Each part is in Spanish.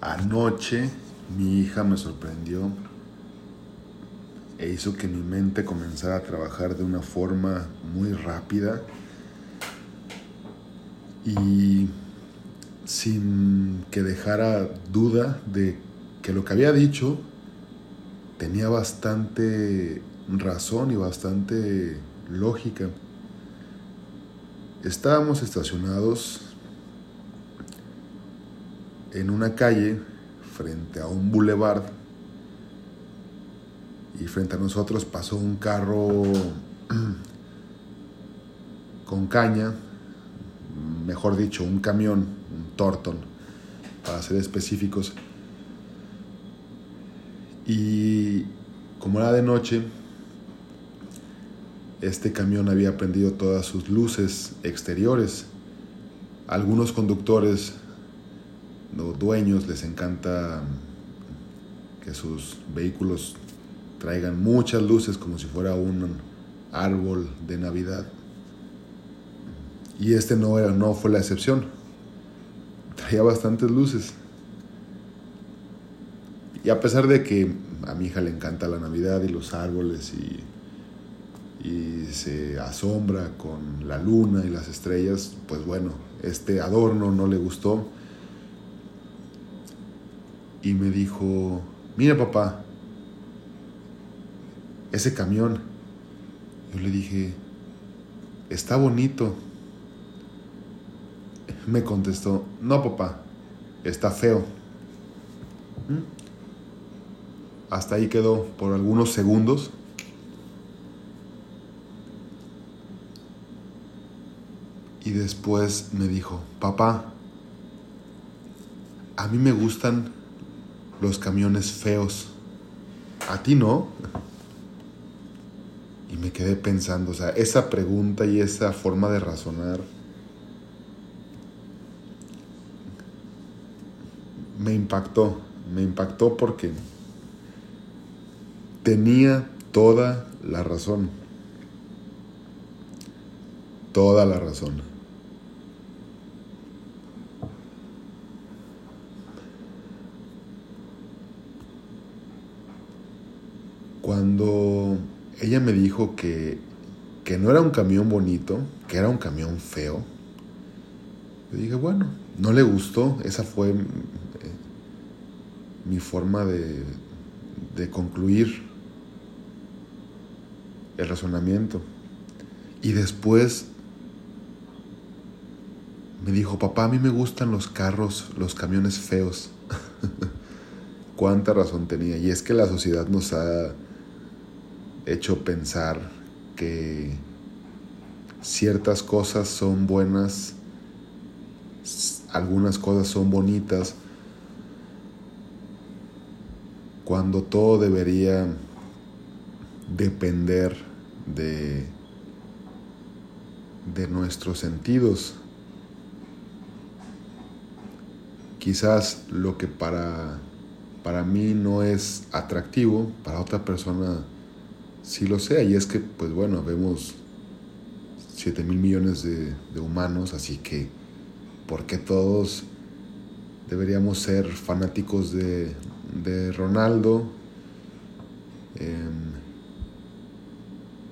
Anoche mi hija me sorprendió e hizo que mi mente comenzara a trabajar de una forma muy rápida y sin que dejara duda de que lo que había dicho tenía bastante razón y bastante lógica. Estábamos estacionados en una calle frente a un boulevard y frente a nosotros pasó un carro con caña, mejor dicho, un camión, un Torton, para ser específicos. Y como era de noche, este camión había prendido todas sus luces exteriores. Algunos conductores, los dueños, les encanta que sus vehículos traigan muchas luces como si fuera un árbol de Navidad. Y este no, era, no fue la excepción. Traía bastantes luces. Y a pesar de que a mi hija le encanta la Navidad y los árboles y, y se asombra con la luna y las estrellas, pues bueno, este adorno no le gustó. Y me dijo, mira papá, ese camión. Yo le dije, está bonito. Me contestó, no papá, está feo. ¿Mm? Hasta ahí quedó por algunos segundos. Y después me dijo, papá, a mí me gustan los camiones feos. ¿A ti no? Y me quedé pensando, o sea, esa pregunta y esa forma de razonar me impactó, me impactó porque tenía toda la razón, toda la razón. Cuando ella me dijo que, que no era un camión bonito, que era un camión feo, yo dije, bueno, no le gustó, esa fue eh, mi forma de, de concluir el razonamiento. Y después me dijo, papá, a mí me gustan los carros, los camiones feos. Cuánta razón tenía. Y es que la sociedad nos ha hecho pensar que ciertas cosas son buenas, algunas cosas son bonitas, cuando todo debería depender de, de nuestros sentidos. Quizás lo que para, para mí no es atractivo, para otra persona sí lo sea. Y es que, pues bueno, vemos 7 mil millones de, de, humanos, así que, ¿por qué todos deberíamos ser fanáticos de, de Ronaldo? Eh,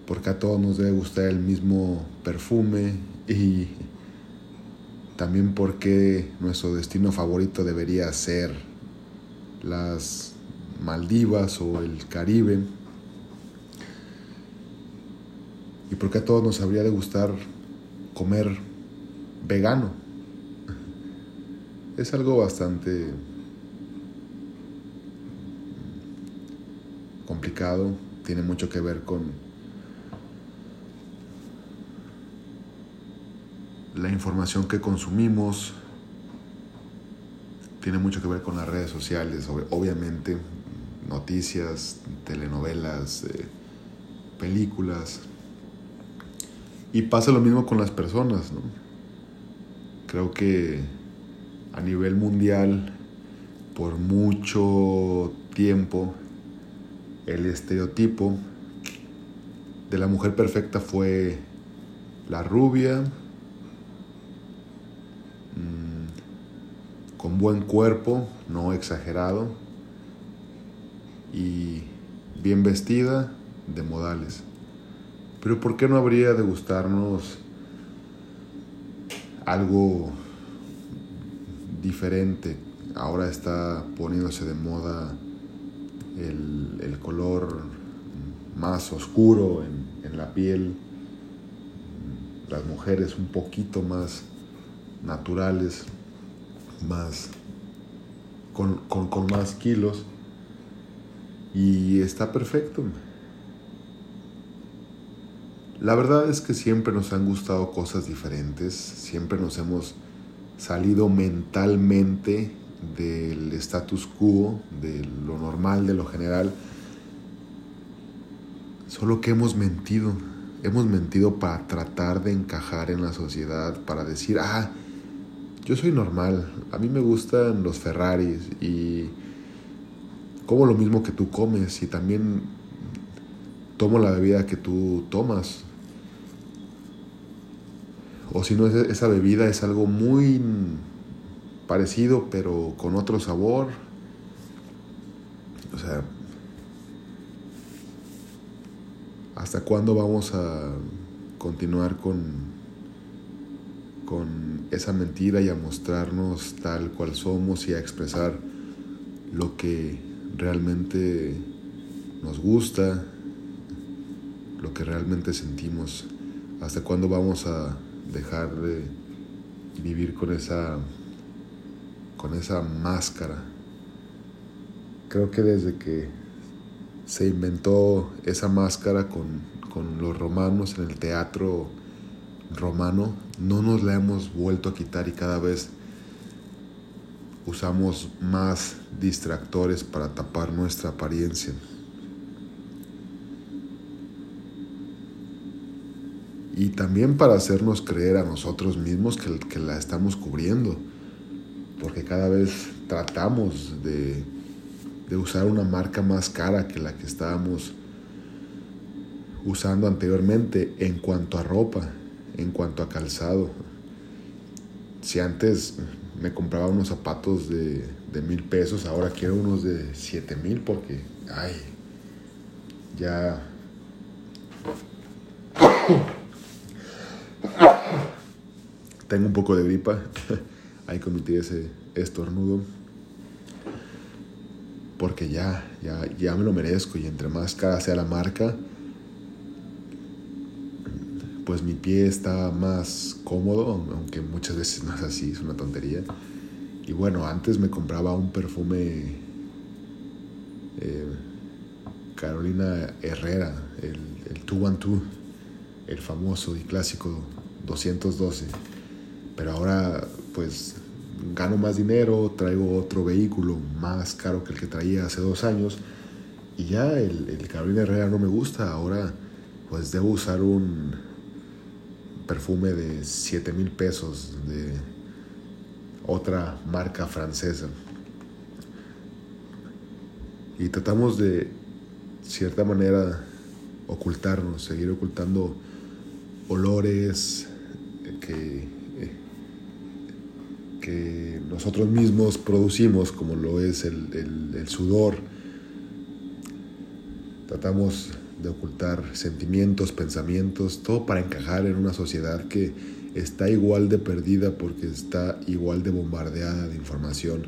porque a todos nos debe gustar el mismo perfume y también porque nuestro destino favorito debería ser las Maldivas o el Caribe y porque a todos nos habría de gustar comer vegano. Es algo bastante complicado, tiene mucho que ver con la información que consumimos tiene mucho que ver con las redes sociales, obviamente noticias, telenovelas, eh, películas. Y pasa lo mismo con las personas, ¿no? Creo que a nivel mundial, por mucho tiempo, el estereotipo de la mujer perfecta fue la rubia, con buen cuerpo, no exagerado, y bien vestida, de modales. Pero ¿por qué no habría de gustarnos algo diferente? Ahora está poniéndose de moda el, el color más oscuro en, en la piel, las mujeres un poquito más naturales, más con, con, con más kilos. Y está perfecto. La verdad es que siempre nos han gustado cosas diferentes, siempre nos hemos salido mentalmente del status quo, de lo normal, de lo general, solo que hemos mentido, hemos mentido para tratar de encajar en la sociedad, para decir, ah, yo soy normal, a mí me gustan los Ferraris y como lo mismo que tú comes y también tomo la bebida que tú tomas. O si no, esa bebida es algo muy parecido pero con otro sabor. O sea, ¿hasta cuándo vamos a continuar con, con esa mentira y a mostrarnos tal cual somos y a expresar lo que realmente nos gusta, lo que realmente sentimos, hasta cuándo vamos a dejar de vivir con esa con esa máscara. Creo que desde que se inventó esa máscara con, con los romanos en el teatro romano, no nos la hemos vuelto a quitar y cada vez usamos más distractores para tapar nuestra apariencia. Y también para hacernos creer a nosotros mismos que, que la estamos cubriendo. Porque cada vez tratamos de, de usar una marca más cara que la que estábamos usando anteriormente en cuanto a ropa, en cuanto a calzado. Si antes me compraba unos zapatos de, de mil pesos, ahora quiero unos de siete mil porque, ay, ya... Tengo un poco de gripa, ahí cometí ese estornudo, porque ya, ya, ya me lo merezco y entre más cara sea la marca, pues mi pie está más cómodo, aunque muchas veces no es así, es una tontería. Y bueno, antes me compraba un perfume eh, Carolina Herrera, el, el 212, el famoso y clásico 212. Pero ahora pues gano más dinero, traigo otro vehículo más caro que el que traía hace dos años y ya el, el Carolina Herrera no me gusta, ahora pues debo usar un perfume de 7 mil pesos de otra marca francesa. Y tratamos de cierta manera ocultarnos, seguir ocultando olores que, que nosotros mismos producimos, como lo es el, el, el sudor. Tratamos de ocultar sentimientos, pensamientos, todo para encajar en una sociedad que está igual de perdida porque está igual de bombardeada de información.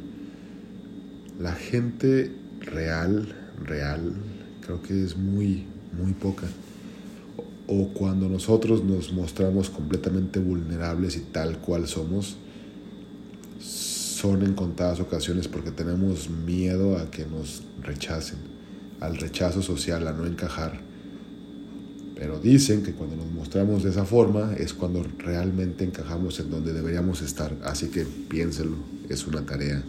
La gente real, real, creo que es muy, muy poca. O cuando nosotros nos mostramos completamente vulnerables y tal cual somos, son en contadas ocasiones porque tenemos miedo a que nos rechacen al rechazo social, a no encajar. Pero dicen que cuando nos mostramos de esa forma es cuando realmente encajamos en donde deberíamos estar. Así que piénselo, es una tarea.